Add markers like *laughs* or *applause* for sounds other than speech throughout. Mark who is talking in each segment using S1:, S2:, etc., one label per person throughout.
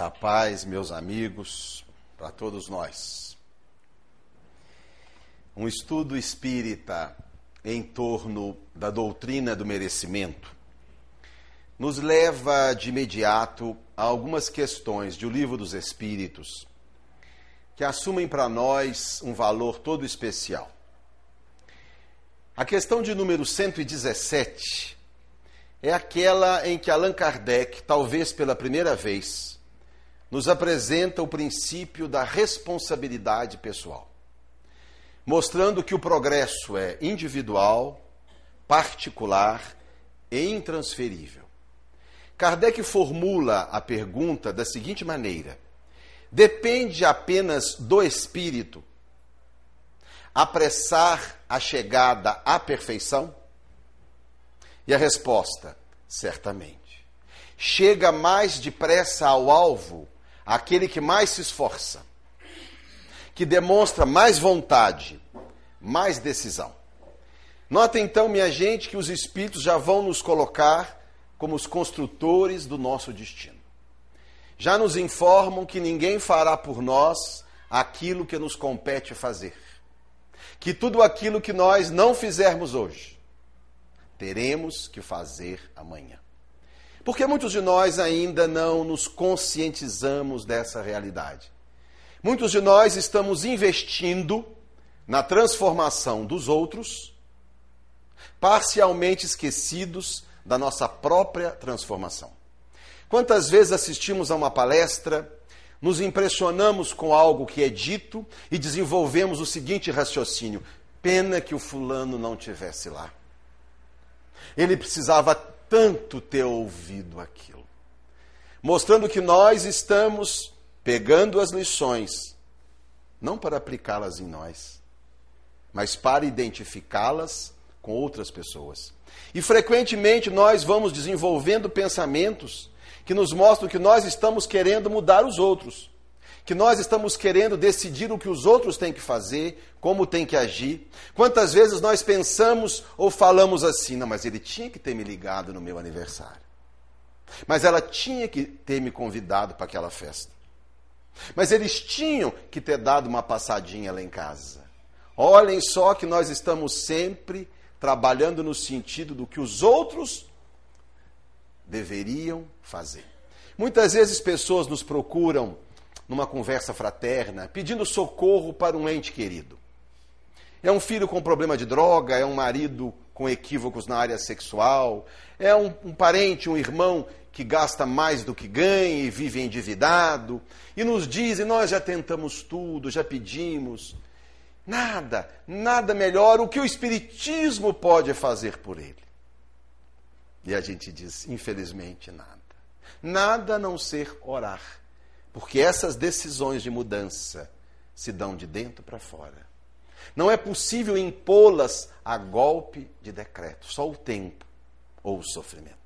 S1: A paz, meus amigos, para todos nós. Um estudo espírita em torno da doutrina do merecimento nos leva de imediato a algumas questões do Livro dos Espíritos que assumem para nós um valor todo especial. A questão de número 117 é aquela em que Allan Kardec, talvez pela primeira vez, nos apresenta o princípio da responsabilidade pessoal, mostrando que o progresso é individual, particular e intransferível. Kardec formula a pergunta da seguinte maneira: depende apenas do espírito apressar a chegada à perfeição? E a resposta: certamente. Chega mais depressa ao alvo aquele que mais se esforça, que demonstra mais vontade, mais decisão. Nota então, minha gente, que os espíritos já vão nos colocar como os construtores do nosso destino. Já nos informam que ninguém fará por nós aquilo que nos compete fazer. Que tudo aquilo que nós não fizermos hoje, teremos que fazer amanhã. Porque muitos de nós ainda não nos conscientizamos dessa realidade. Muitos de nós estamos investindo na transformação dos outros, parcialmente esquecidos da nossa própria transformação. Quantas vezes assistimos a uma palestra, nos impressionamos com algo que é dito e desenvolvemos o seguinte raciocínio: pena que o fulano não tivesse lá. Ele precisava tanto ter ouvido aquilo. Mostrando que nós estamos pegando as lições, não para aplicá-las em nós, mas para identificá-las com outras pessoas. E frequentemente nós vamos desenvolvendo pensamentos que nos mostram que nós estamos querendo mudar os outros que nós estamos querendo decidir o que os outros têm que fazer, como têm que agir. Quantas vezes nós pensamos ou falamos assim, não, mas ele tinha que ter me ligado no meu aniversário. Mas ela tinha que ter me convidado para aquela festa. Mas eles tinham que ter dado uma passadinha lá em casa. Olhem só que nós estamos sempre trabalhando no sentido do que os outros deveriam fazer. Muitas vezes pessoas nos procuram numa conversa fraterna, pedindo socorro para um ente querido. É um filho com problema de droga, é um marido com equívocos na área sexual, é um, um parente, um irmão que gasta mais do que ganha e vive endividado, e nos dizem: Nós já tentamos tudo, já pedimos. Nada, nada melhor o que o Espiritismo pode fazer por ele. E a gente diz: Infelizmente, nada. Nada a não ser orar porque essas decisões de mudança se dão de dentro para fora. Não é possível impô-las a golpe de decreto, só o tempo ou o sofrimento.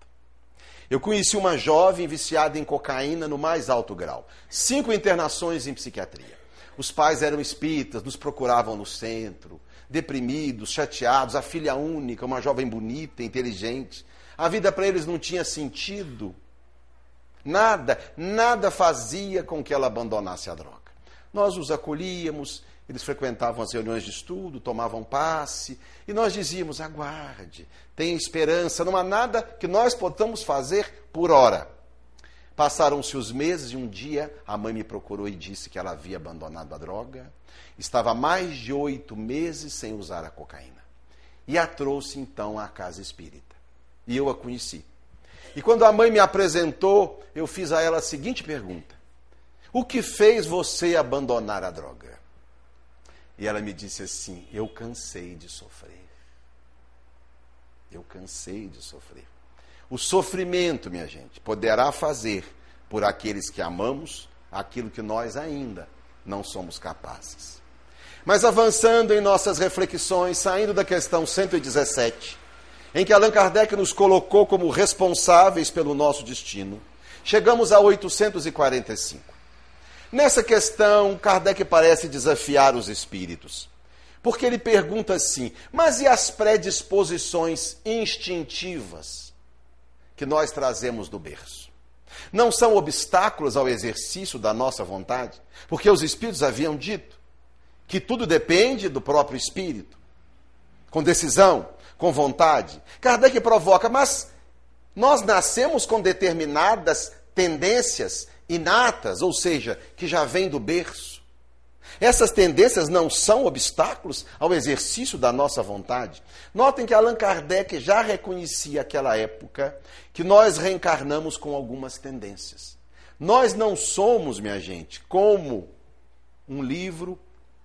S1: Eu conheci uma jovem viciada em cocaína no mais alto grau. Cinco internações em psiquiatria. Os pais eram espíritas, nos procuravam no centro, deprimidos, chateados, a filha única, uma jovem bonita, inteligente. A vida para eles não tinha sentido. Nada, nada fazia com que ela abandonasse a droga. Nós os acolhíamos, eles frequentavam as reuniões de estudo, tomavam passe, e nós dizíamos: aguarde, tenha esperança, não há nada que nós possamos fazer por hora. Passaram-se os meses e um dia a mãe me procurou e disse que ela havia abandonado a droga, estava mais de oito meses sem usar a cocaína. E a trouxe então à casa espírita. E eu a conheci. E quando a mãe me apresentou, eu fiz a ela a seguinte pergunta: O que fez você abandonar a droga? E ela me disse assim: Eu cansei de sofrer. Eu cansei de sofrer. O sofrimento, minha gente, poderá fazer por aqueles que amamos aquilo que nós ainda não somos capazes. Mas avançando em nossas reflexões, saindo da questão 117, em que Allan Kardec nos colocou como responsáveis pelo nosso destino. Chegamos a 845. Nessa questão, Kardec parece desafiar os espíritos. Porque ele pergunta assim: mas e as predisposições instintivas que nós trazemos do berço? não são obstáculos ao exercício da nossa vontade, porque os Espíritos haviam dito que tudo depende do próprio Espírito, com decisão, com vontade. Kardec provoca, mas nós nascemos com determinadas tendências inatas, ou seja, que já vêm do berço. Essas tendências não são obstáculos ao exercício da nossa vontade. Notem que Allan Kardec já reconhecia aquela época que nós reencarnamos com algumas tendências. Nós não somos, minha gente, como um livro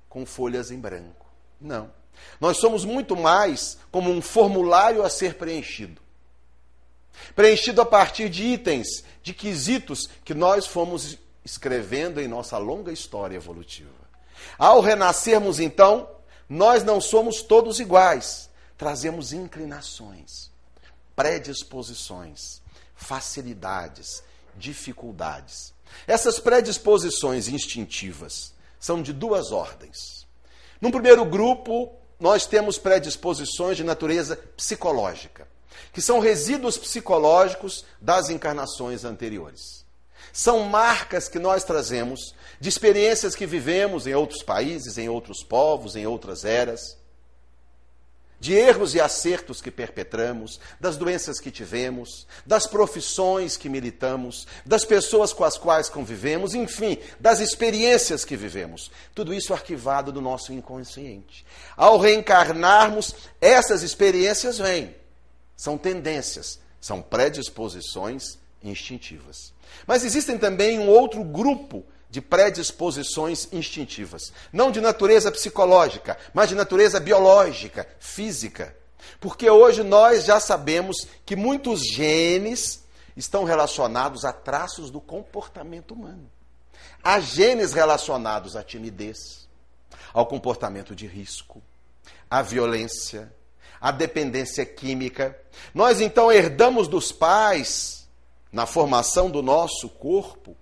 S1: com folhas em branco. Não. Nós somos muito mais como um formulário a ser preenchido. Preenchido a partir de itens, de quesitos que nós fomos escrevendo em nossa longa história evolutiva. Ao renascermos, então, nós não somos todos iguais. Trazemos inclinações, predisposições, facilidades, dificuldades. Essas predisposições instintivas são de duas ordens. No primeiro grupo, nós temos predisposições de natureza psicológica, que são resíduos psicológicos das encarnações anteriores. São marcas que nós trazemos de experiências que vivemos em outros países, em outros povos, em outras eras, de erros e acertos que perpetramos, das doenças que tivemos, das profissões que militamos, das pessoas com as quais convivemos, enfim, das experiências que vivemos. Tudo isso arquivado do nosso inconsciente. Ao reencarnarmos, essas experiências vêm. São tendências, são predisposições instintivas. Mas existem também um outro grupo de predisposições instintivas, não de natureza psicológica, mas de natureza biológica, física. Porque hoje nós já sabemos que muitos genes estão relacionados a traços do comportamento humano. Há genes relacionados à timidez, ao comportamento de risco, à violência, à dependência química. Nós então herdamos dos pais, na formação do nosso corpo,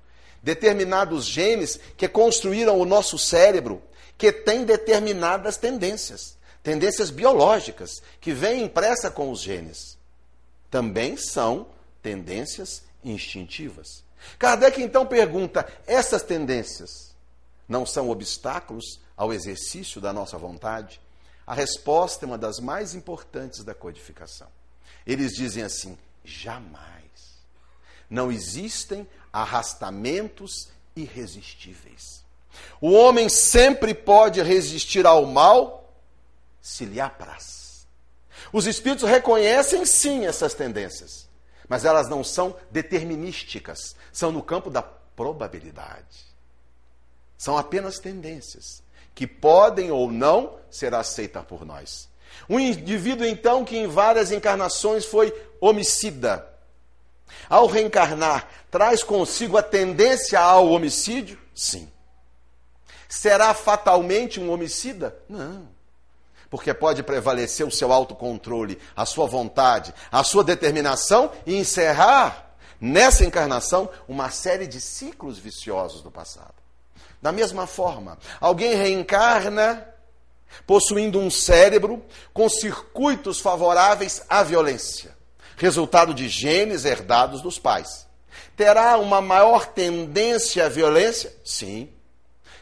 S1: determinados genes que construíram o nosso cérebro, que tem determinadas tendências, tendências biológicas, que vêm impressa com os genes. Também são tendências instintivas. Kardec então pergunta: essas tendências não são obstáculos ao exercício da nossa vontade? A resposta é uma das mais importantes da codificação. Eles dizem assim: jamais. Não existem arrastamentos irresistíveis. O homem sempre pode resistir ao mal se lhe apraz. Os espíritos reconhecem sim essas tendências, mas elas não são determinísticas, são no campo da probabilidade. São apenas tendências que podem ou não ser aceitas por nós. Um indivíduo, então, que em várias encarnações foi homicida, ao reencarnar, traz consigo a tendência ao homicídio? Sim. Será fatalmente um homicida? Não. Porque pode prevalecer o seu autocontrole, a sua vontade, a sua determinação e encerrar nessa encarnação uma série de ciclos viciosos do passado. Da mesma forma, alguém reencarna possuindo um cérebro com circuitos favoráveis à violência resultado de genes herdados dos pais. Terá uma maior tendência à violência? Sim.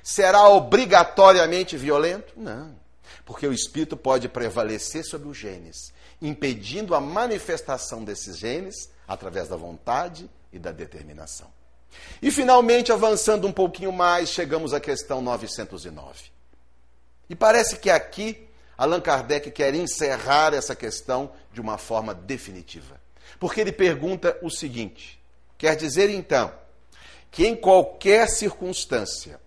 S1: Será obrigatoriamente violento? Não. Porque o espírito pode prevalecer sobre os genes, impedindo a manifestação desses genes através da vontade e da determinação. E finalmente, avançando um pouquinho mais, chegamos à questão 909. E parece que aqui Allan Kardec quer encerrar essa questão de uma forma definitiva. Porque ele pergunta o seguinte: quer dizer então que em qualquer circunstância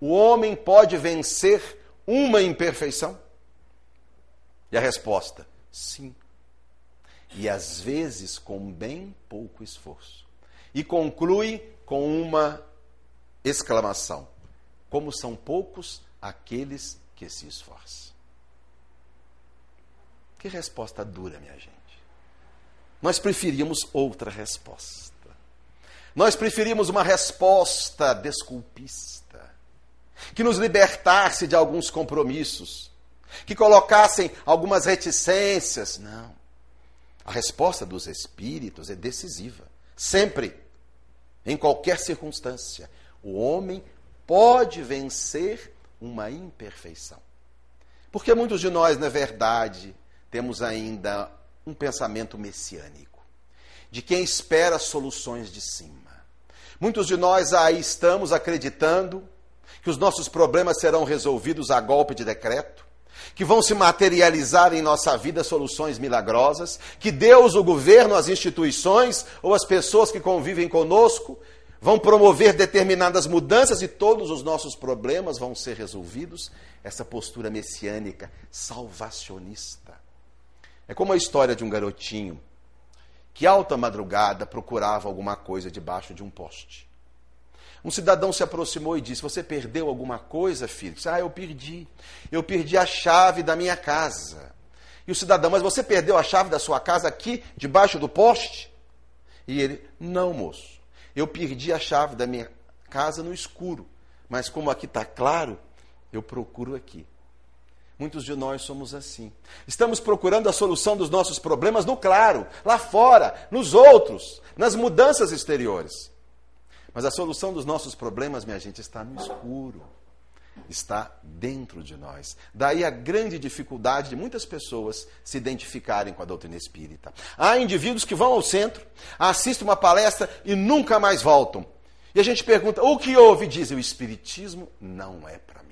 S1: o homem pode vencer uma imperfeição? E a resposta: sim. E às vezes com bem pouco esforço. E conclui com uma exclamação: como são poucos aqueles que se esforçam. Que resposta dura, minha gente. Nós preferíamos outra resposta. Nós preferimos uma resposta desculpista, que nos libertasse de alguns compromissos, que colocassem algumas reticências. Não. A resposta dos espíritos é decisiva, sempre. em qualquer circunstância, o homem pode vencer uma imperfeição. Porque muitos de nós, na verdade, temos ainda um pensamento messiânico, de quem espera soluções de cima. Muitos de nós aí estamos acreditando que os nossos problemas serão resolvidos a golpe de decreto, que vão se materializar em nossa vida soluções milagrosas, que Deus, o governo, as instituições ou as pessoas que convivem conosco vão promover determinadas mudanças e todos os nossos problemas vão ser resolvidos. Essa postura messiânica, salvacionista. É como a história de um garotinho que, alta madrugada, procurava alguma coisa debaixo de um poste. Um cidadão se aproximou e disse: Você perdeu alguma coisa, filho? Disse, ah, eu perdi. Eu perdi a chave da minha casa. E o cidadão, mas você perdeu a chave da sua casa aqui, debaixo do poste? E ele, não, moço. Eu perdi a chave da minha casa no escuro. Mas como aqui está claro, eu procuro aqui. Muitos de nós somos assim. Estamos procurando a solução dos nossos problemas no claro, lá fora, nos outros, nas mudanças exteriores. Mas a solução dos nossos problemas, minha gente, está no escuro. Está dentro de nós. Daí a grande dificuldade de muitas pessoas se identificarem com a doutrina espírita. Há indivíduos que vão ao centro, assistem uma palestra e nunca mais voltam. E a gente pergunta: o que houve? Dizem: o Espiritismo não é para.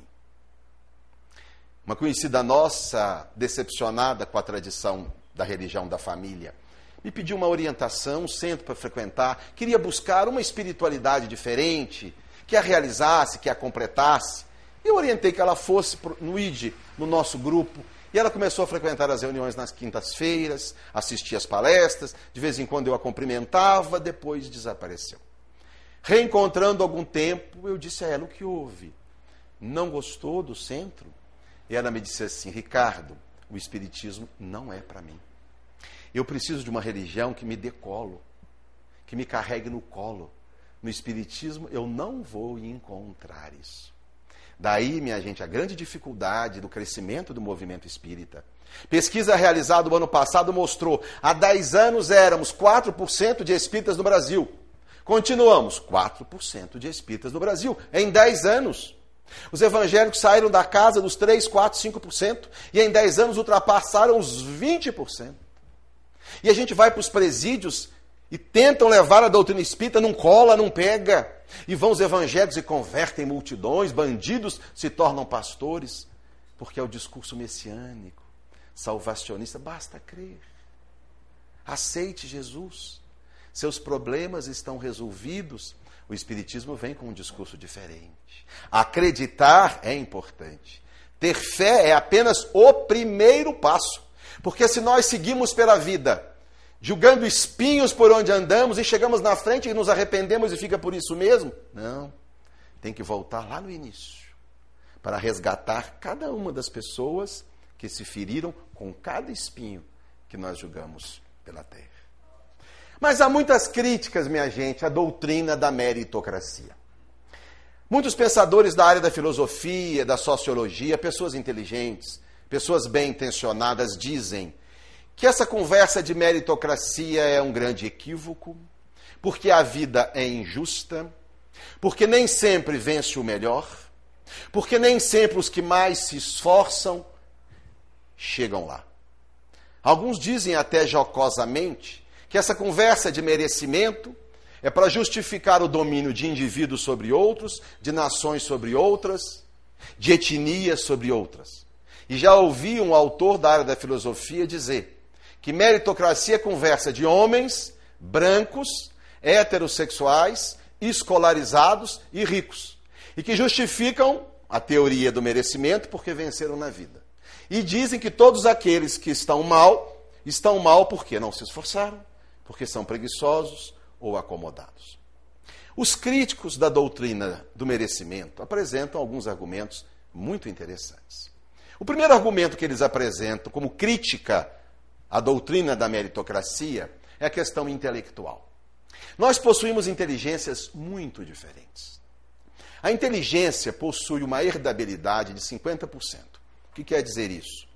S1: Uma conhecida nossa, decepcionada com a tradição da religião da família, me pediu uma orientação, um centro para frequentar, queria buscar uma espiritualidade diferente, que a realizasse, que a completasse. Eu orientei que ela fosse no ID, no nosso grupo, e ela começou a frequentar as reuniões nas quintas-feiras, assistia às palestras, de vez em quando eu a cumprimentava, depois desapareceu. Reencontrando algum tempo, eu disse a ela o que houve. Não gostou do centro? E ela me disse assim: Ricardo, o Espiritismo não é para mim. Eu preciso de uma religião que me dê colo, que me carregue no colo. No Espiritismo eu não vou encontrar isso. Daí, minha gente, a grande dificuldade do crescimento do movimento espírita. Pesquisa realizada no ano passado mostrou: há 10 anos éramos 4% de espíritas no Brasil. Continuamos, 4% de espíritas no Brasil, em 10 anos. Os evangélicos saíram da casa dos 3, 4, 5% e em 10 anos ultrapassaram os 20%. E a gente vai para os presídios e tentam levar a doutrina espírita, não cola, não pega. E vão os evangélicos e convertem multidões, bandidos se tornam pastores, porque é o discurso messiânico, salvacionista. Basta crer. Aceite Jesus. Seus problemas estão resolvidos. O Espiritismo vem com um discurso diferente. Acreditar é importante. Ter fé é apenas o primeiro passo. Porque se nós seguimos pela vida, julgando espinhos por onde andamos e chegamos na frente e nos arrependemos e fica por isso mesmo, não. Tem que voltar lá no início para resgatar cada uma das pessoas que se feriram com cada espinho que nós julgamos pela terra. Mas há muitas críticas, minha gente, à doutrina da meritocracia. Muitos pensadores da área da filosofia, da sociologia, pessoas inteligentes, pessoas bem intencionadas dizem que essa conversa de meritocracia é um grande equívoco, porque a vida é injusta, porque nem sempre vence o melhor, porque nem sempre os que mais se esforçam chegam lá. Alguns dizem até jocosamente que essa conversa de merecimento é para justificar o domínio de indivíduos sobre outros, de nações sobre outras, de etnias sobre outras. E já ouvi um autor da área da filosofia dizer que meritocracia é conversa de homens brancos, heterossexuais, escolarizados e ricos. E que justificam a teoria do merecimento porque venceram na vida. E dizem que todos aqueles que estão mal, estão mal porque não se esforçaram, porque são preguiçosos ou acomodados. Os críticos da doutrina do merecimento apresentam alguns argumentos muito interessantes. O primeiro argumento que eles apresentam como crítica à doutrina da meritocracia é a questão intelectual. Nós possuímos inteligências muito diferentes. A inteligência possui uma herdabilidade de 50%. O que quer dizer isso?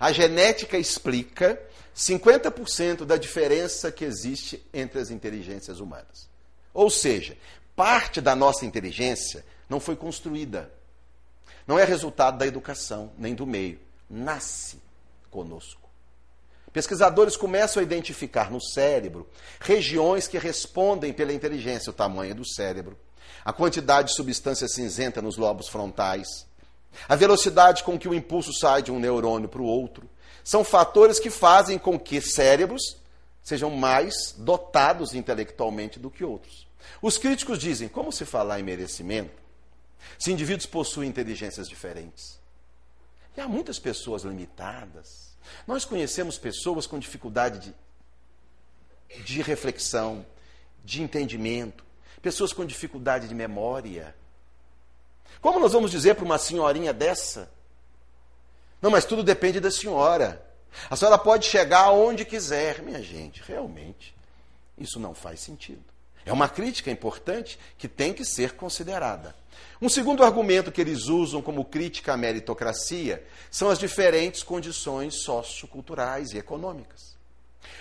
S1: A genética explica 50% da diferença que existe entre as inteligências humanas. Ou seja, parte da nossa inteligência não foi construída. Não é resultado da educação, nem do meio. Nasce conosco. Pesquisadores começam a identificar no cérebro regiões que respondem pela inteligência, o tamanho do cérebro, a quantidade de substância cinzenta nos lobos frontais, a velocidade com que o impulso sai de um neurônio para o outro. São fatores que fazem com que cérebros sejam mais dotados intelectualmente do que outros. Os críticos dizem: como se falar em merecimento se indivíduos possuem inteligências diferentes? E há muitas pessoas limitadas. Nós conhecemos pessoas com dificuldade de, de reflexão, de entendimento, pessoas com dificuldade de memória. Como nós vamos dizer para uma senhorinha dessa? Não, mas tudo depende da senhora. A senhora pode chegar aonde quiser. Minha gente, realmente, isso não faz sentido. É uma crítica importante que tem que ser considerada. Um segundo argumento que eles usam como crítica à meritocracia são as diferentes condições socioculturais e econômicas.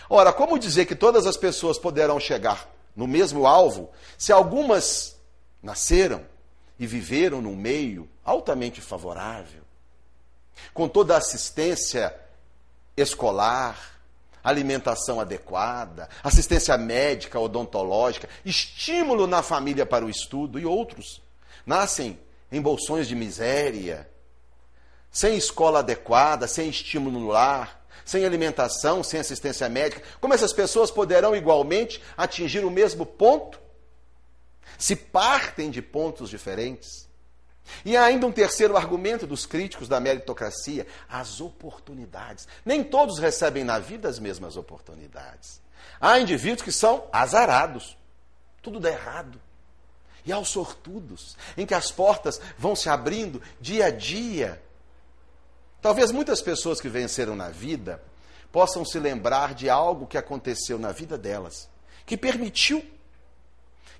S1: Ora, como dizer que todas as pessoas poderão chegar no mesmo alvo se algumas nasceram e viveram num meio altamente favorável, com toda a assistência escolar, alimentação adequada, assistência médica, odontológica, estímulo na família para o estudo e outros. Nascem em bolsões de miséria, sem escola adequada, sem estímulo no lar, sem alimentação, sem assistência médica. Como essas pessoas poderão igualmente atingir o mesmo ponto? Se partem de pontos diferentes? E há ainda um terceiro argumento dos críticos da meritocracia: as oportunidades. Nem todos recebem na vida as mesmas oportunidades. Há indivíduos que são azarados, tudo dá errado. E há os sortudos, em que as portas vão se abrindo dia a dia. Talvez muitas pessoas que venceram na vida possam se lembrar de algo que aconteceu na vida delas, que permitiu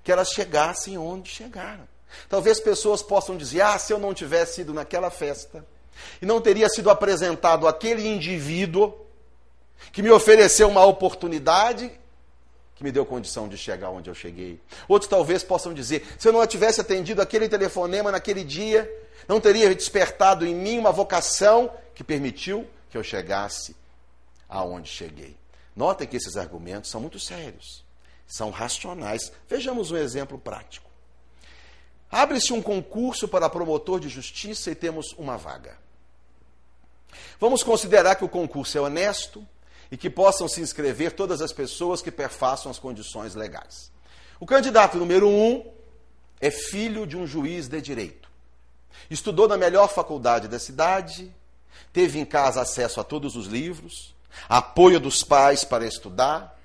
S1: que elas chegassem onde chegaram. Talvez pessoas possam dizer: ah, se eu não tivesse ido naquela festa e não teria sido apresentado aquele indivíduo que me ofereceu uma oportunidade que me deu condição de chegar onde eu cheguei. Outros talvez possam dizer: se eu não tivesse atendido aquele telefonema naquele dia, não teria despertado em mim uma vocação que permitiu que eu chegasse aonde cheguei. Notem que esses argumentos são muito sérios, são racionais. Vejamos um exemplo prático. Abre-se um concurso para promotor de justiça e temos uma vaga. Vamos considerar que o concurso é honesto e que possam se inscrever todas as pessoas que perfaçam as condições legais. O candidato número um é filho de um juiz de direito. Estudou na melhor faculdade da cidade, teve em casa acesso a todos os livros, apoio dos pais para estudar,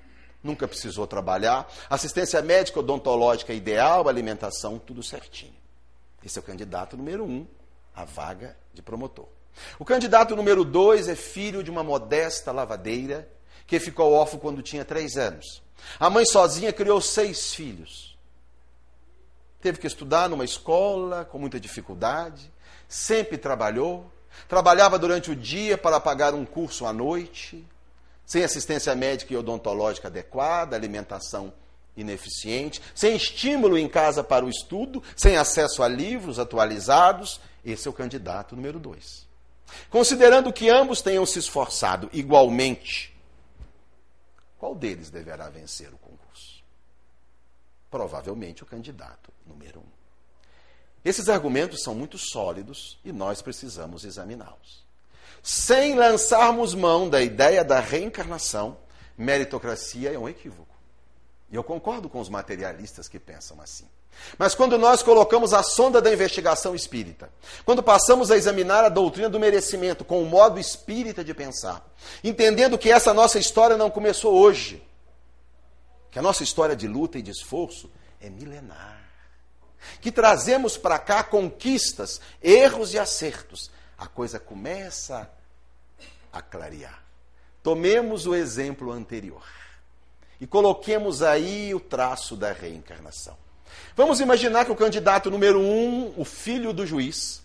S1: nunca precisou trabalhar, assistência médica odontológica ideal, alimentação, tudo certinho. Esse é o candidato número um, a vaga de promotor. O candidato número dois é filho de uma modesta lavadeira que ficou órfão quando tinha três anos. A mãe sozinha criou seis filhos. Teve que estudar numa escola com muita dificuldade, sempre trabalhou, trabalhava durante o dia para pagar um curso à noite, sem assistência médica e odontológica adequada, alimentação ineficiente, sem estímulo em casa para o estudo, sem acesso a livros atualizados, esse é o candidato número dois. Considerando que ambos tenham se esforçado igualmente, qual deles deverá vencer o concurso? Provavelmente o candidato número um. Esses argumentos são muito sólidos e nós precisamos examiná-los sem lançarmos mão da ideia da reencarnação, meritocracia é um equívoco. E eu concordo com os materialistas que pensam assim. Mas quando nós colocamos a sonda da investigação espírita, quando passamos a examinar a doutrina do merecimento com o modo espírita de pensar, entendendo que essa nossa história não começou hoje, que a nossa história de luta e de esforço é milenar, que trazemos para cá conquistas, erros e acertos, a coisa começa a clarear. Tomemos o exemplo anterior e coloquemos aí o traço da reencarnação. Vamos imaginar que o candidato número um, o filho do juiz,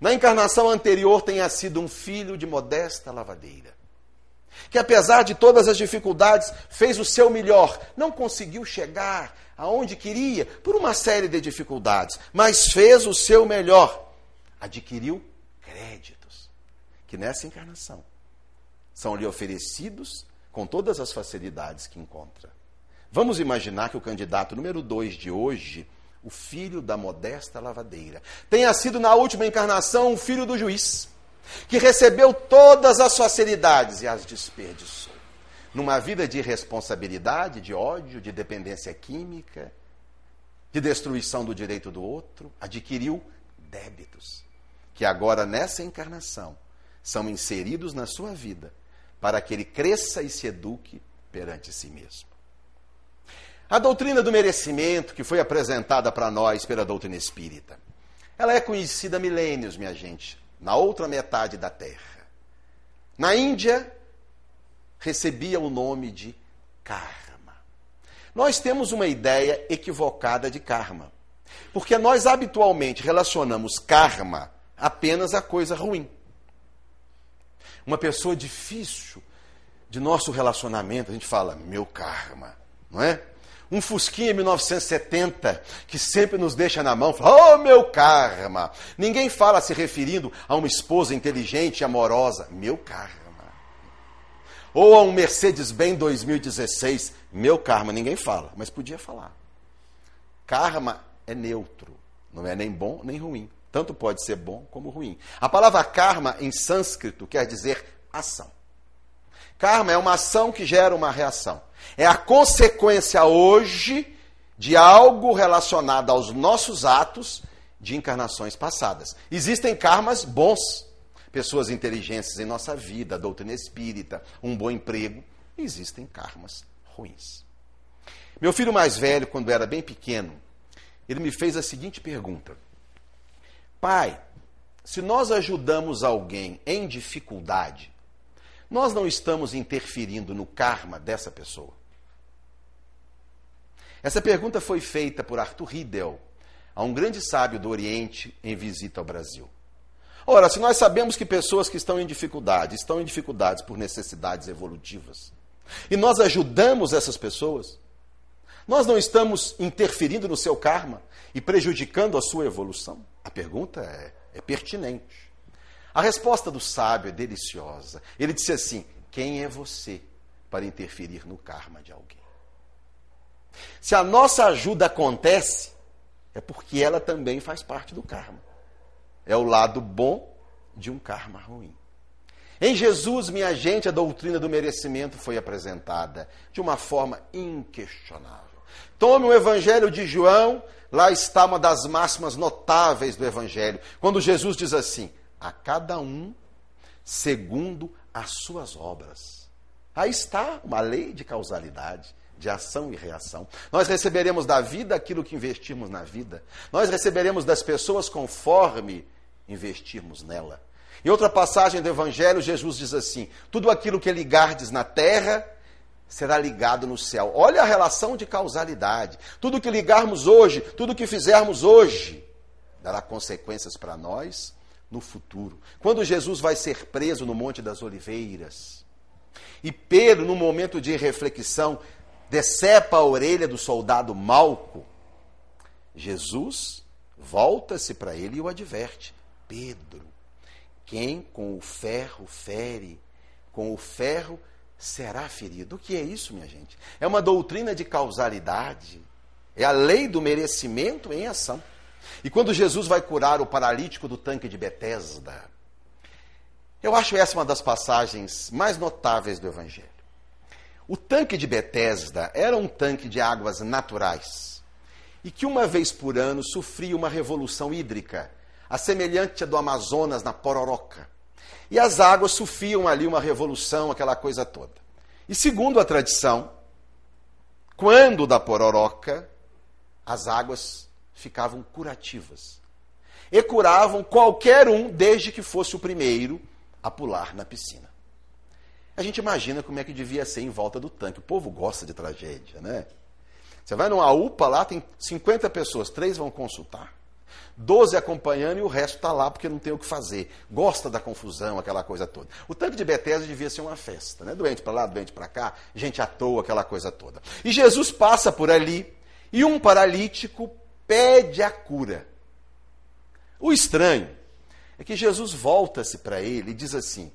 S1: na encarnação anterior tenha sido um filho de modesta lavadeira. que apesar de todas as dificuldades, fez o seu melhor. Não conseguiu chegar aonde queria por uma série de dificuldades, mas fez o seu melhor. Adquiriu créditos que nessa encarnação são lhe oferecidos com todas as facilidades que encontra. Vamos imaginar que o candidato número 2 de hoje, o filho da modesta lavadeira, tenha sido na última encarnação um filho do juiz que recebeu todas as facilidades e as desperdiçou. Numa vida de irresponsabilidade, de ódio, de dependência química, de destruição do direito do outro, adquiriu débitos, que agora nessa encarnação são inseridos na sua vida para que ele cresça e se eduque perante si mesmo. A doutrina do merecimento, que foi apresentada para nós pela doutrina espírita, ela é conhecida há milênios, minha gente na outra metade da terra. Na Índia, recebia o nome de karma. Nós temos uma ideia equivocada de karma, porque nós habitualmente relacionamos karma apenas a coisa ruim. Uma pessoa difícil de nosso relacionamento, a gente fala, meu karma, não é? Um Fusquinha 1970 que sempre nos deixa na mão, fala, oh meu karma. Ninguém fala se referindo a uma esposa inteligente e amorosa, meu karma. Ou a um Mercedes-Benz 2016, meu karma. Ninguém fala, mas podia falar. Karma é neutro, não é nem bom nem ruim. Tanto pode ser bom como ruim. A palavra karma em sânscrito quer dizer ação. Karma é uma ação que gera uma reação. É a consequência hoje de algo relacionado aos nossos atos de encarnações passadas. Existem karmas bons, pessoas inteligentes em nossa vida, doutrina espírita, um bom emprego. Existem karmas ruins. Meu filho mais velho, quando era bem pequeno, ele me fez a seguinte pergunta: Pai, se nós ajudamos alguém em dificuldade, nós não estamos interferindo no karma dessa pessoa? Essa pergunta foi feita por Arthur Riedel, a um grande sábio do Oriente em visita ao Brasil. Ora, se nós sabemos que pessoas que estão em dificuldade, estão em dificuldades por necessidades evolutivas, e nós ajudamos essas pessoas, nós não estamos interferindo no seu karma e prejudicando a sua evolução? A pergunta é, é pertinente. A resposta do sábio é deliciosa. Ele disse assim: Quem é você para interferir no karma de alguém? Se a nossa ajuda acontece, é porque ela também faz parte do karma. É o lado bom de um karma ruim. Em Jesus, minha gente, a doutrina do merecimento foi apresentada de uma forma inquestionável. Tome o Evangelho de João, lá está uma das máximas notáveis do Evangelho, quando Jesus diz assim: a cada um segundo as suas obras. Aí está uma lei de causalidade de ação e reação. Nós receberemos da vida aquilo que investirmos na vida. Nós receberemos das pessoas conforme investirmos nela. Em outra passagem do Evangelho, Jesus diz assim: Tudo aquilo que ligardes na terra será ligado no céu. Olha a relação de causalidade. Tudo que ligarmos hoje, tudo que fizermos hoje, dará consequências para nós no futuro. Quando Jesus vai ser preso no Monte das Oliveiras, e Pedro, no momento de reflexão, decepa a orelha do soldado Malco, Jesus volta-se para ele e o adverte: Pedro, quem com o ferro fere, com o ferro será ferido. O que é isso, minha gente? É uma doutrina de causalidade. É a lei do merecimento em ação. E quando Jesus vai curar o paralítico do tanque de Betesda, eu acho essa uma das passagens mais notáveis do Evangelho. O tanque de Betesda era um tanque de águas naturais e que uma vez por ano sofria uma revolução hídrica, a semelhante à do Amazonas na Pororoca. E as águas sofriam ali uma revolução, aquela coisa toda. E segundo a tradição, quando da Pororoca, as águas ficavam curativas. E curavam qualquer um, desde que fosse o primeiro a pular na piscina. A gente imagina como é que devia ser em volta do tanque. O povo gosta de tragédia, né? Você vai numa UPA lá, tem 50 pessoas, três vão consultar. Doze acompanhando e o resto está lá porque não tem o que fazer. Gosta da confusão, aquela coisa toda. O tanque de Betesda devia ser uma festa, né? Doente para lá, doente para cá, gente à toa, aquela coisa toda. E Jesus passa por ali e um paralítico pede a cura. O estranho é que Jesus volta-se para ele e diz assim: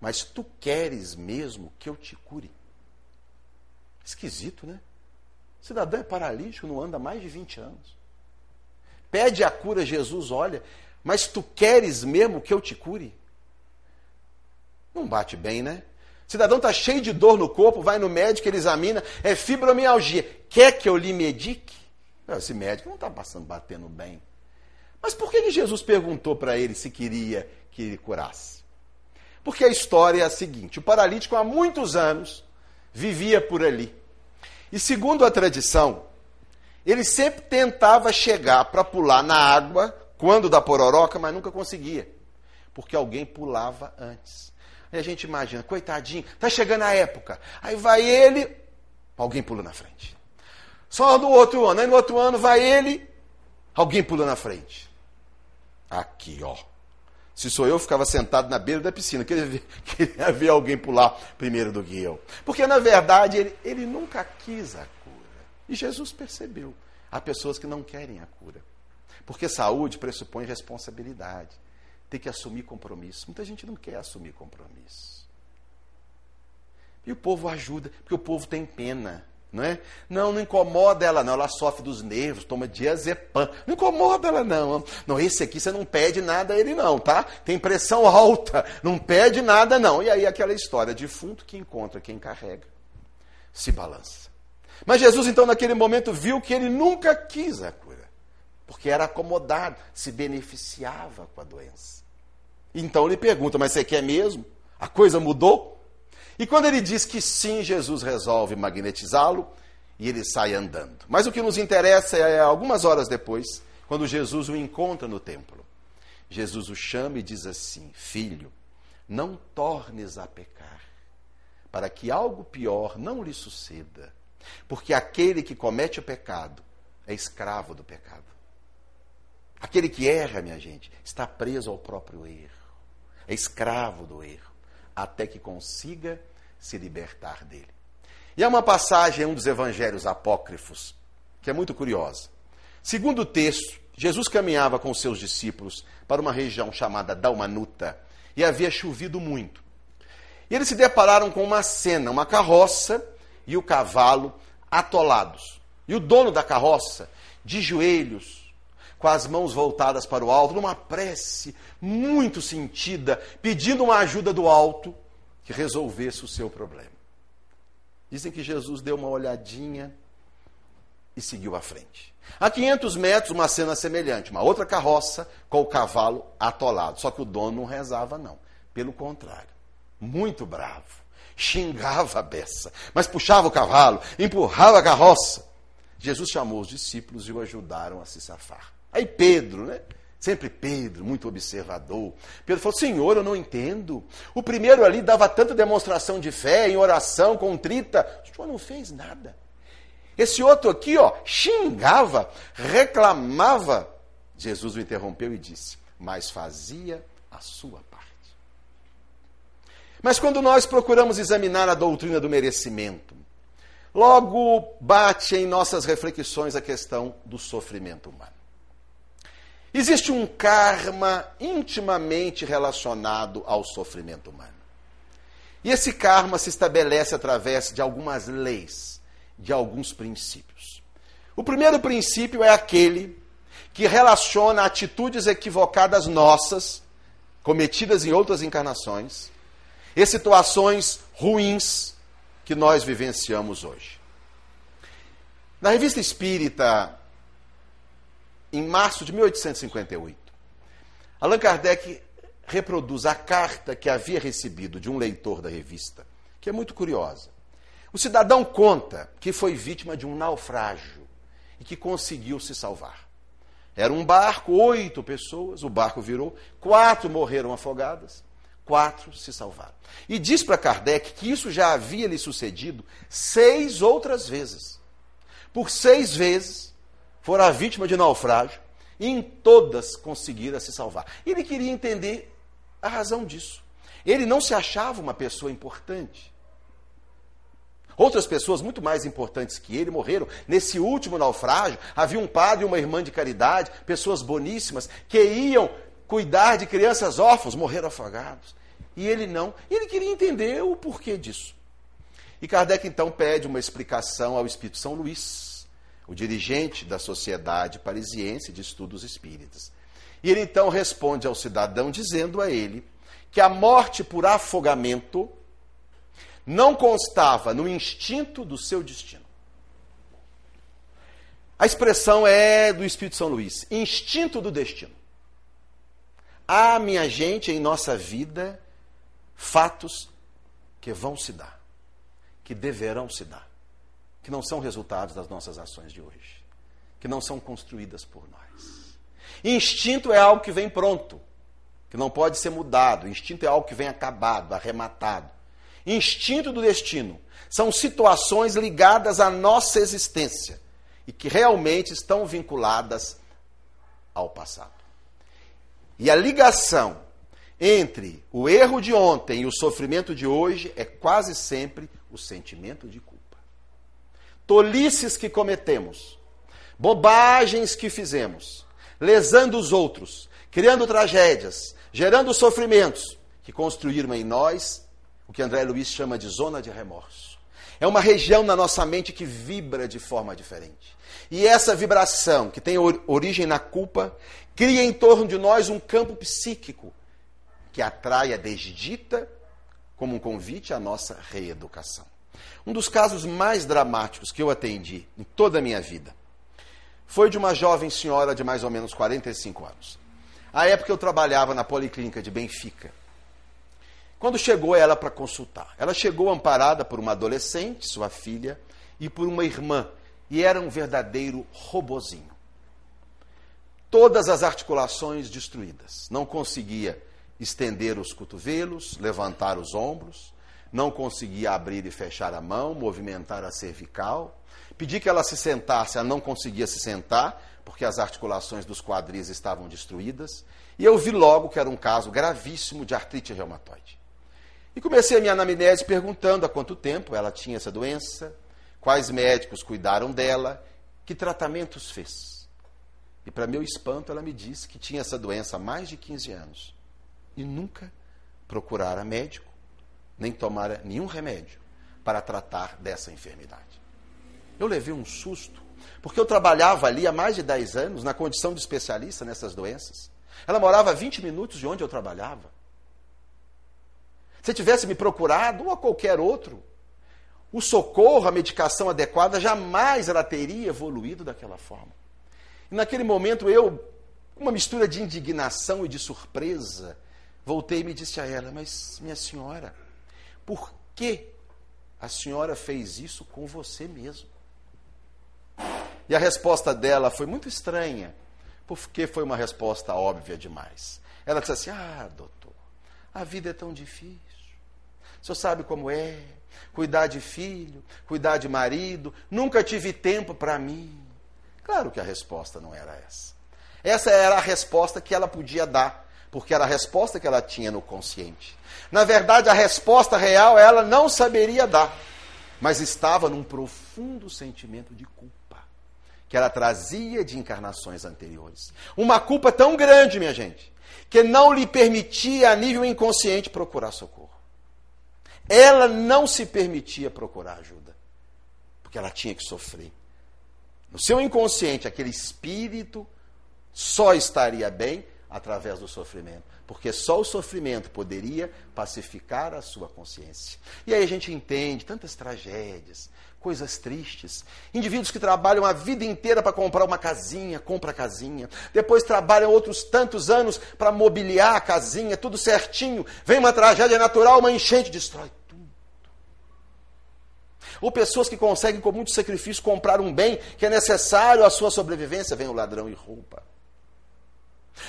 S1: Mas tu queres mesmo que eu te cure? Esquisito, né? O cidadão é paralítico, não anda há mais de 20 anos. Pede a cura, Jesus olha, mas tu queres mesmo que eu te cure? Não bate bem, né? O cidadão está cheio de dor no corpo, vai no médico, ele examina, é fibromialgia. Quer que eu lhe medique? Esse médico não está passando, batendo bem. Mas por que Jesus perguntou para ele se queria que ele curasse? Porque a história é a seguinte: o paralítico há muitos anos vivia por ali. E segundo a tradição, ele sempre tentava chegar para pular na água quando da pororoca, mas nunca conseguia, porque alguém pulava antes. Aí a gente imagina, coitadinho, tá chegando a época. Aí vai ele, alguém pula na frente. Só no outro ano, aí no outro ano vai ele, alguém pula na frente. Aqui, ó. Se sou eu, ficava sentado na beira da piscina. Queria ver, *laughs* queria ver alguém pular primeiro do que eu. Porque, na verdade, ele, ele nunca quis a. E Jesus percebeu. Há pessoas que não querem a cura. Porque saúde pressupõe responsabilidade. Tem que assumir compromisso. Muita gente não quer assumir compromisso. E o povo ajuda, porque o povo tem pena. Não é? Não, não incomoda ela não, ela sofre dos nervos, toma diazepam. Não incomoda ela não. Não, esse aqui você não pede nada a ele não, tá? Tem pressão alta, não pede nada não. E aí aquela história, defunto que encontra quem carrega, se balança. Mas Jesus então naquele momento viu que ele nunca quis a cura, porque era acomodado, se beneficiava com a doença. Então ele pergunta, mas você quer mesmo? A coisa mudou? E quando ele diz que sim, Jesus resolve magnetizá-lo e ele sai andando. Mas o que nos interessa é algumas horas depois, quando Jesus o encontra no templo. Jesus o chama e diz assim: Filho, não tornes a pecar, para que algo pior não lhe suceda. Porque aquele que comete o pecado é escravo do pecado. Aquele que erra, minha gente, está preso ao próprio erro. É escravo do erro. Até que consiga se libertar dele. E há uma passagem em um dos evangelhos apócrifos que é muito curiosa. Segundo o texto, Jesus caminhava com seus discípulos para uma região chamada Dalmanuta e havia chovido muito. E eles se depararam com uma cena, uma carroça e o cavalo atolados. E o dono da carroça, de joelhos, com as mãos voltadas para o alto, numa prece muito sentida, pedindo uma ajuda do alto que resolvesse o seu problema. Dizem que Jesus deu uma olhadinha e seguiu à frente. A 500 metros, uma cena semelhante, uma outra carroça com o cavalo atolado. Só que o dono não rezava, não. Pelo contrário, muito bravo. Xingava a beça, mas puxava o cavalo, empurrava a carroça. Jesus chamou os discípulos e o ajudaram a se safar. Aí Pedro, né? Sempre Pedro, muito observador. Pedro falou: Senhor, eu não entendo. O primeiro ali dava tanta demonstração de fé, em oração, contrita. O senhor não fez nada. Esse outro aqui, ó, xingava, reclamava. Jesus o interrompeu e disse: Mas fazia a sua. Mas quando nós procuramos examinar a doutrina do merecimento, logo bate em nossas reflexões a questão do sofrimento humano. Existe um karma intimamente relacionado ao sofrimento humano. E esse karma se estabelece através de algumas leis, de alguns princípios. O primeiro princípio é aquele que relaciona atitudes equivocadas nossas, cometidas em outras encarnações, e situações ruins que nós vivenciamos hoje. Na revista espírita em março de 1858. Allan Kardec reproduz a carta que havia recebido de um leitor da revista, que é muito curiosa. O cidadão conta que foi vítima de um naufrágio e que conseguiu se salvar. Era um barco, oito pessoas, o barco virou, quatro morreram afogadas, quatro se salvaram. E diz para Kardec que isso já havia lhe sucedido seis outras vezes. Por seis vezes, fora vítima de naufrágio e em todas conseguira se salvar. Ele queria entender a razão disso. Ele não se achava uma pessoa importante. Outras pessoas muito mais importantes que ele morreram. Nesse último naufrágio, havia um padre e uma irmã de caridade, pessoas boníssimas, que iam cuidar de crianças órfãos, morreram afogados. E ele não. E ele queria entender o porquê disso. E Kardec então pede uma explicação ao Espírito São Luís, o dirigente da Sociedade Parisiense de Estudos Espíritas. E ele então responde ao cidadão dizendo a ele que a morte por afogamento não constava no instinto do seu destino. A expressão é do Espírito São Luís, instinto do destino. Há, minha gente, em nossa vida, fatos que vão se dar, que deverão se dar, que não são resultados das nossas ações de hoje, que não são construídas por nós. Instinto é algo que vem pronto, que não pode ser mudado. Instinto é algo que vem acabado, arrematado. Instinto do destino são situações ligadas à nossa existência e que realmente estão vinculadas ao passado. E a ligação entre o erro de ontem e o sofrimento de hoje é quase sempre o sentimento de culpa. Tolices que cometemos, bobagens que fizemos, lesando os outros, criando tragédias, gerando sofrimentos que construíram em nós o que André Luiz chama de zona de remorso. É uma região na nossa mente que vibra de forma diferente. E essa vibração, que tem origem na culpa, cria em torno de nós um campo psíquico que atrai a desdita como um convite à nossa reeducação. Um dos casos mais dramáticos que eu atendi em toda a minha vida foi de uma jovem senhora de mais ou menos 45 anos. A época eu trabalhava na Policlínica de Benfica. Quando chegou ela para consultar, ela chegou amparada por uma adolescente, sua filha, e por uma irmã, e era um verdadeiro robozinho. Todas as articulações destruídas. Não conseguia estender os cotovelos, levantar os ombros, não conseguia abrir e fechar a mão, movimentar a cervical. Pedi que ela se sentasse, ela não conseguia se sentar, porque as articulações dos quadris estavam destruídas, e eu vi logo que era um caso gravíssimo de artrite reumatoide. E comecei a minha anamnese perguntando há quanto tempo ela tinha essa doença, quais médicos cuidaram dela, que tratamentos fez. E para meu espanto, ela me disse que tinha essa doença há mais de 15 anos e nunca procurara médico, nem tomara nenhum remédio para tratar dessa enfermidade. Eu levei um susto porque eu trabalhava ali há mais de 10 anos na condição de especialista nessas doenças. Ela morava a 20 minutos de onde eu trabalhava. Se tivesse me procurado, ou a qualquer outro, o socorro, a medicação adequada, jamais ela teria evoluído daquela forma. E naquele momento eu, uma mistura de indignação e de surpresa, voltei e me disse a ela: Mas, minha senhora, por que a senhora fez isso com você mesmo? E a resposta dela foi muito estranha, porque foi uma resposta óbvia demais. Ela disse assim: Ah, doutor, a vida é tão difícil. O senhor sabe como é? Cuidar de filho, cuidar de marido, nunca tive tempo para mim. Claro que a resposta não era essa. Essa era a resposta que ela podia dar, porque era a resposta que ela tinha no consciente. Na verdade, a resposta real ela não saberia dar, mas estava num profundo sentimento de culpa que ela trazia de encarnações anteriores. Uma culpa tão grande, minha gente, que não lhe permitia, a nível inconsciente, procurar socorro. Ela não se permitia procurar ajuda, porque ela tinha que sofrer. No seu inconsciente, aquele espírito só estaria bem através do sofrimento, porque só o sofrimento poderia pacificar a sua consciência. E aí a gente entende tantas tragédias, coisas tristes. Indivíduos que trabalham a vida inteira para comprar uma casinha, compra a casinha. Depois trabalham outros tantos anos para mobiliar a casinha, tudo certinho. Vem uma tragédia natural, uma enchente, destrói. Ou pessoas que conseguem com muito sacrifício comprar um bem que é necessário à sua sobrevivência, vem o ladrão e rouba.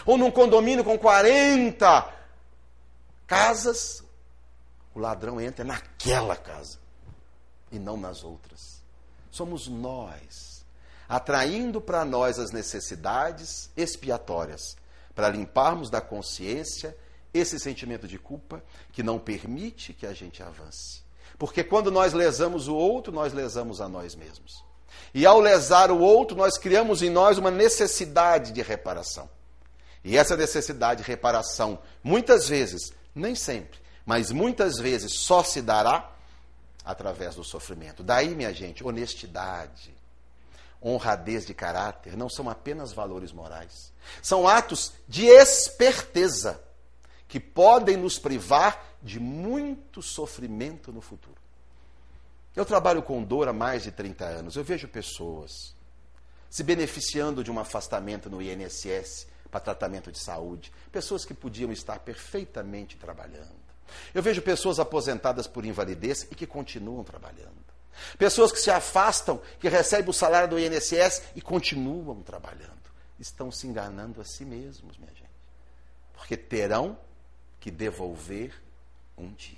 S1: Ou num condomínio com 40 casas, o ladrão entra naquela casa e não nas outras. Somos nós. atraindo para nós as necessidades expiatórias, para limparmos da consciência esse sentimento de culpa que não permite que a gente avance. Porque quando nós lesamos o outro, nós lesamos a nós mesmos. E ao lesar o outro, nós criamos em nós uma necessidade de reparação. E essa necessidade de reparação, muitas vezes, nem sempre, mas muitas vezes só se dará através do sofrimento. Daí, minha gente, honestidade, honradez de caráter não são apenas valores morais. São atos de esperteza que podem nos privar de muito sofrimento no futuro. Eu trabalho com dor há mais de 30 anos. Eu vejo pessoas se beneficiando de um afastamento no INSS para tratamento de saúde, pessoas que podiam estar perfeitamente trabalhando. Eu vejo pessoas aposentadas por invalidez e que continuam trabalhando. Pessoas que se afastam, que recebem o salário do INSS e continuam trabalhando. Estão se enganando a si mesmos, minha gente. Porque terão que devolver um dia.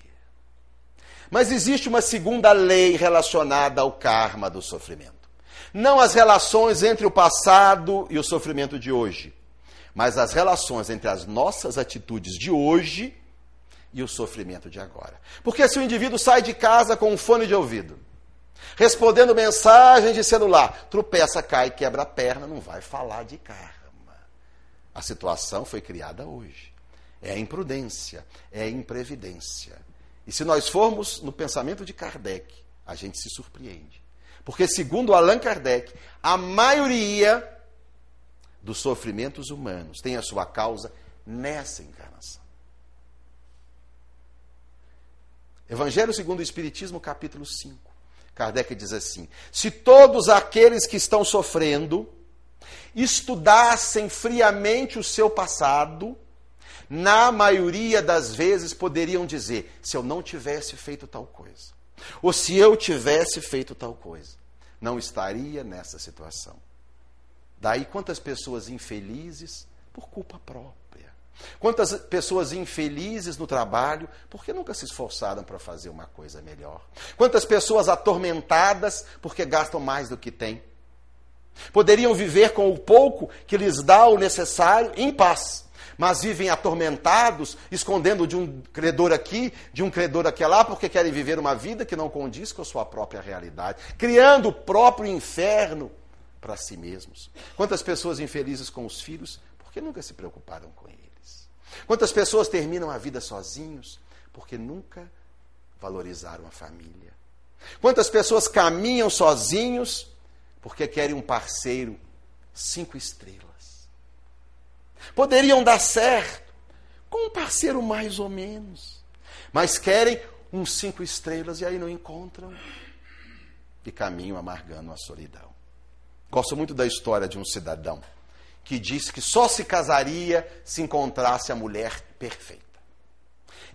S1: Mas existe uma segunda lei relacionada ao karma do sofrimento. Não as relações entre o passado e o sofrimento de hoje, mas as relações entre as nossas atitudes de hoje e o sofrimento de agora. Porque se o indivíduo sai de casa com um fone de ouvido, respondendo mensagem de celular, tropeça, cai, quebra a perna, não vai falar de karma. A situação foi criada hoje. É a imprudência, é imprevidência. E se nós formos no pensamento de Kardec, a gente se surpreende. Porque, segundo Allan Kardec, a maioria dos sofrimentos humanos tem a sua causa nessa encarnação. Evangelho segundo o Espiritismo, capítulo 5. Kardec diz assim: Se todos aqueles que estão sofrendo estudassem friamente o seu passado, na maioria das vezes poderiam dizer: se eu não tivesse feito tal coisa, ou se eu tivesse feito tal coisa, não estaria nessa situação. Daí quantas pessoas infelizes por culpa própria. Quantas pessoas infelizes no trabalho porque nunca se esforçaram para fazer uma coisa melhor. Quantas pessoas atormentadas porque gastam mais do que têm. Poderiam viver com o pouco que lhes dá o necessário em paz, mas vivem atormentados, escondendo de um credor aqui, de um credor aqui lá, porque querem viver uma vida que não condiz com a sua própria realidade, criando o próprio inferno para si mesmos. Quantas pessoas infelizes com os filhos porque nunca se preocuparam com eles. Quantas pessoas terminam a vida sozinhos porque nunca valorizaram a família. Quantas pessoas caminham sozinhos porque querem um parceiro cinco estrelas. Poderiam dar certo com um parceiro mais ou menos, mas querem uns cinco estrelas e aí não encontram e caminham amargando a solidão. Gosto muito da história de um cidadão que disse que só se casaria se encontrasse a mulher perfeita.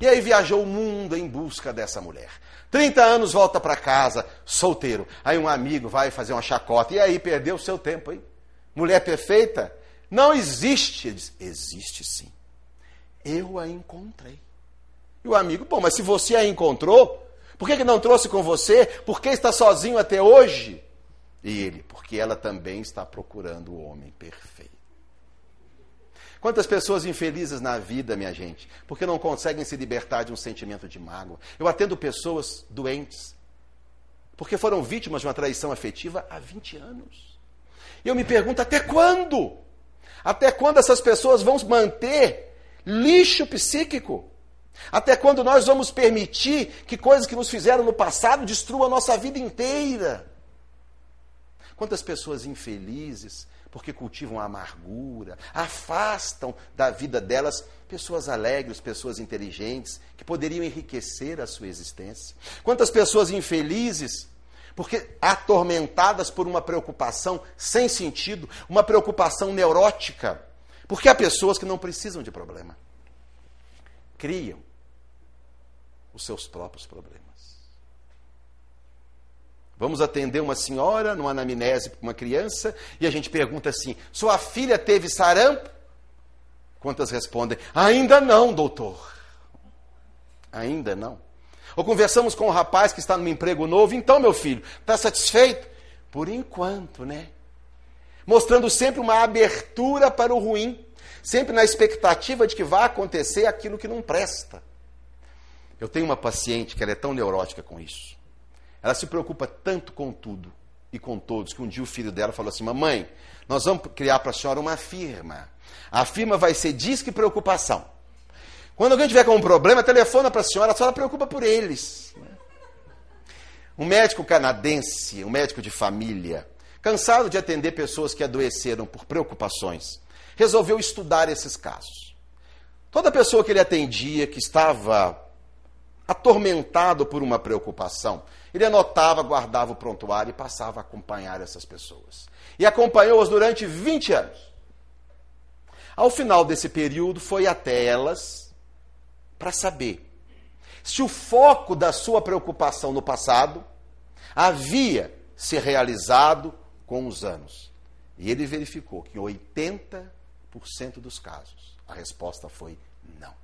S1: E aí viajou o mundo em busca dessa mulher. 30 anos volta para casa, solteiro. Aí um amigo vai fazer uma chacota. E aí perdeu o seu tempo, hein? Mulher perfeita? Não existe. Ele diz, existe sim. Eu a encontrei. E o amigo, bom, mas se você a encontrou, por que, que não trouxe com você? Por que está sozinho até hoje? E ele, porque ela também está procurando o homem perfeito. Quantas pessoas infelizes na vida, minha gente, porque não conseguem se libertar de um sentimento de mágoa. Eu atendo pessoas doentes, porque foram vítimas de uma traição afetiva há 20 anos. E eu me pergunto, até quando? Até quando essas pessoas vão manter lixo psíquico? Até quando nós vamos permitir que coisas que nos fizeram no passado destruam a nossa vida inteira? Quantas pessoas infelizes porque cultivam a amargura, afastam da vida delas pessoas alegres, pessoas inteligentes, que poderiam enriquecer a sua existência. Quantas pessoas infelizes porque atormentadas por uma preocupação sem sentido, uma preocupação neurótica. Porque há pessoas que não precisam de problema. Criam os seus próprios problemas. Vamos atender uma senhora numa anamnese para uma criança e a gente pergunta assim: sua filha teve sarampo? Quantas respondem: ainda não, doutor. Ainda não. Ou conversamos com um rapaz que está num emprego novo, então, meu filho, está satisfeito? Por enquanto, né? mostrando sempre uma abertura para o ruim, sempre na expectativa de que vá acontecer aquilo que não presta. Eu tenho uma paciente que ela é tão neurótica com isso. Ela se preocupa tanto com tudo e com todos que um dia o filho dela falou assim: Mamãe, nós vamos criar para a senhora uma firma. A firma vai ser Disque Preocupação. Quando alguém tiver com um problema, telefona para a senhora, a senhora preocupa por eles. Um médico canadense, um médico de família, cansado de atender pessoas que adoeceram por preocupações, resolveu estudar esses casos. Toda pessoa que ele atendia que estava atormentado por uma preocupação, ele anotava, guardava o prontuário e passava a acompanhar essas pessoas. E acompanhou-as durante 20 anos. Ao final desse período, foi até elas para saber se o foco da sua preocupação no passado havia se realizado com os anos. E ele verificou que em 80% dos casos a resposta foi não.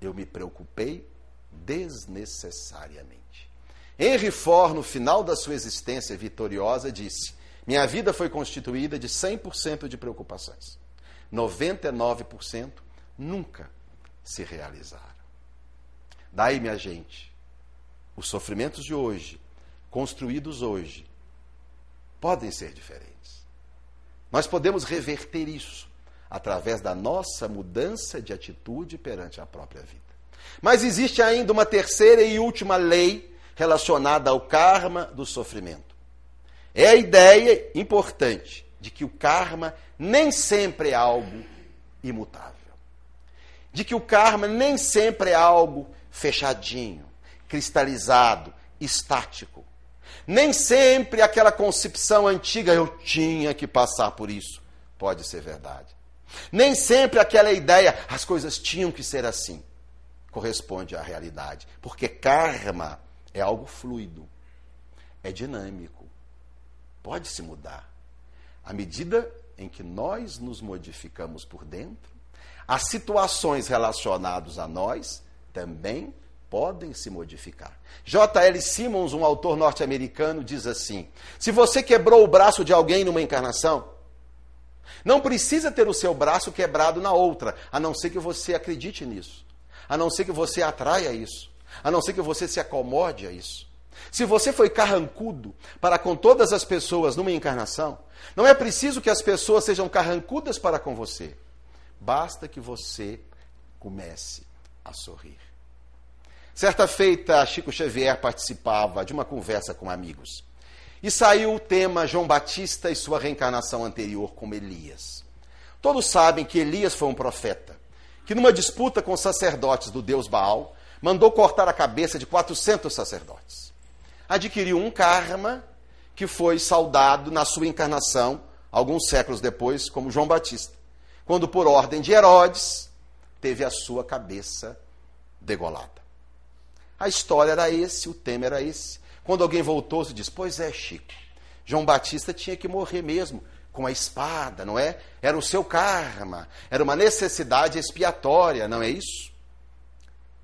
S1: Eu me preocupei desnecessariamente. Henry Ford, no final da sua existência vitoriosa, disse: Minha vida foi constituída de 100% de preocupações. 99% nunca se realizaram. Daí, minha gente, os sofrimentos de hoje, construídos hoje, podem ser diferentes. Nós podemos reverter isso através da nossa mudança de atitude perante a própria vida. Mas existe ainda uma terceira e última lei relacionada ao karma do sofrimento. É a ideia importante de que o karma nem sempre é algo imutável. De que o karma nem sempre é algo fechadinho, cristalizado, estático. Nem sempre aquela concepção antiga, eu tinha que passar por isso, pode ser verdade. Nem sempre aquela ideia, as coisas tinham que ser assim, corresponde à realidade. Porque karma é algo fluido, é dinâmico, pode se mudar. À medida em que nós nos modificamos por dentro, as situações relacionadas a nós também podem se modificar. J.L. Simmons, um autor norte-americano, diz assim: se você quebrou o braço de alguém numa encarnação, não precisa ter o seu braço quebrado na outra, a não ser que você acredite nisso, a não ser que você atraia isso a não ser que você se acomode a isso. Se você foi carrancudo para com todas as pessoas numa encarnação, não é preciso que as pessoas sejam carrancudas para com você. Basta que você comece a sorrir. Certa feita, Chico Xavier participava de uma conversa com amigos. E saiu o tema João Batista e sua reencarnação anterior como Elias. Todos sabem que Elias foi um profeta, que numa disputa com os sacerdotes do deus Baal, mandou cortar a cabeça de 400 sacerdotes. Adquiriu um karma que foi saudado na sua encarnação, alguns séculos depois, como João Batista, quando, por ordem de Herodes, teve a sua cabeça degolada. A história era esse, o tema era esse. Quando alguém voltou, se diz: Pois é, Chico, João Batista tinha que morrer mesmo, com a espada, não é? Era o seu karma, era uma necessidade expiatória, não é isso?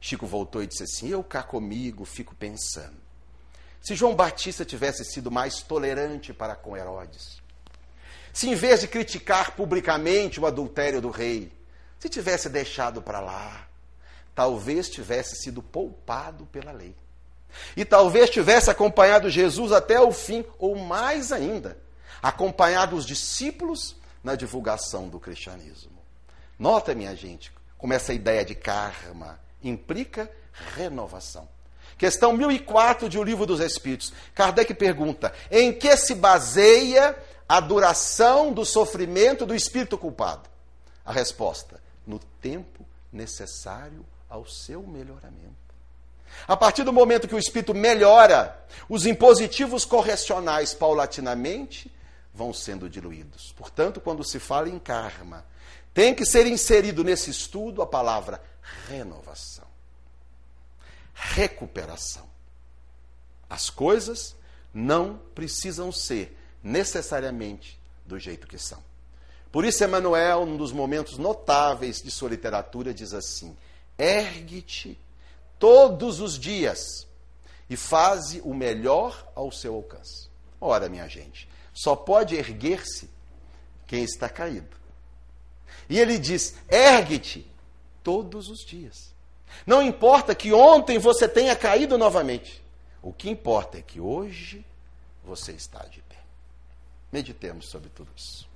S1: Chico voltou e disse assim: Eu cá comigo fico pensando. Se João Batista tivesse sido mais tolerante para com Herodes, se em vez de criticar publicamente o adultério do rei, se tivesse deixado para lá, talvez tivesse sido poupado pela lei. E talvez tivesse acompanhado Jesus até o fim, ou mais ainda, acompanhado os discípulos na divulgação do cristianismo. Nota, minha gente, como essa ideia de karma, implica renovação. Questão 1004 de O Livro dos Espíritos. Kardec pergunta: em que se baseia a duração do sofrimento do espírito culpado? A resposta: no tempo necessário ao seu melhoramento. A partir do momento que o espírito melhora, os impositivos correcionais paulatinamente vão sendo diluídos. Portanto, quando se fala em karma, tem que ser inserido nesse estudo a palavra renovação, recuperação. As coisas não precisam ser necessariamente do jeito que são. Por isso, Emmanuel, num dos momentos notáveis de sua literatura, diz assim: ergue-te todos os dias e faze o melhor ao seu alcance. Ora, minha gente, Só pode erguer-se quem está caído. E ele diz: ergue-te todos os dias. Não importa que ontem você tenha caído novamente. O que importa é que hoje você está de pé. Meditemos sobre tudo isso.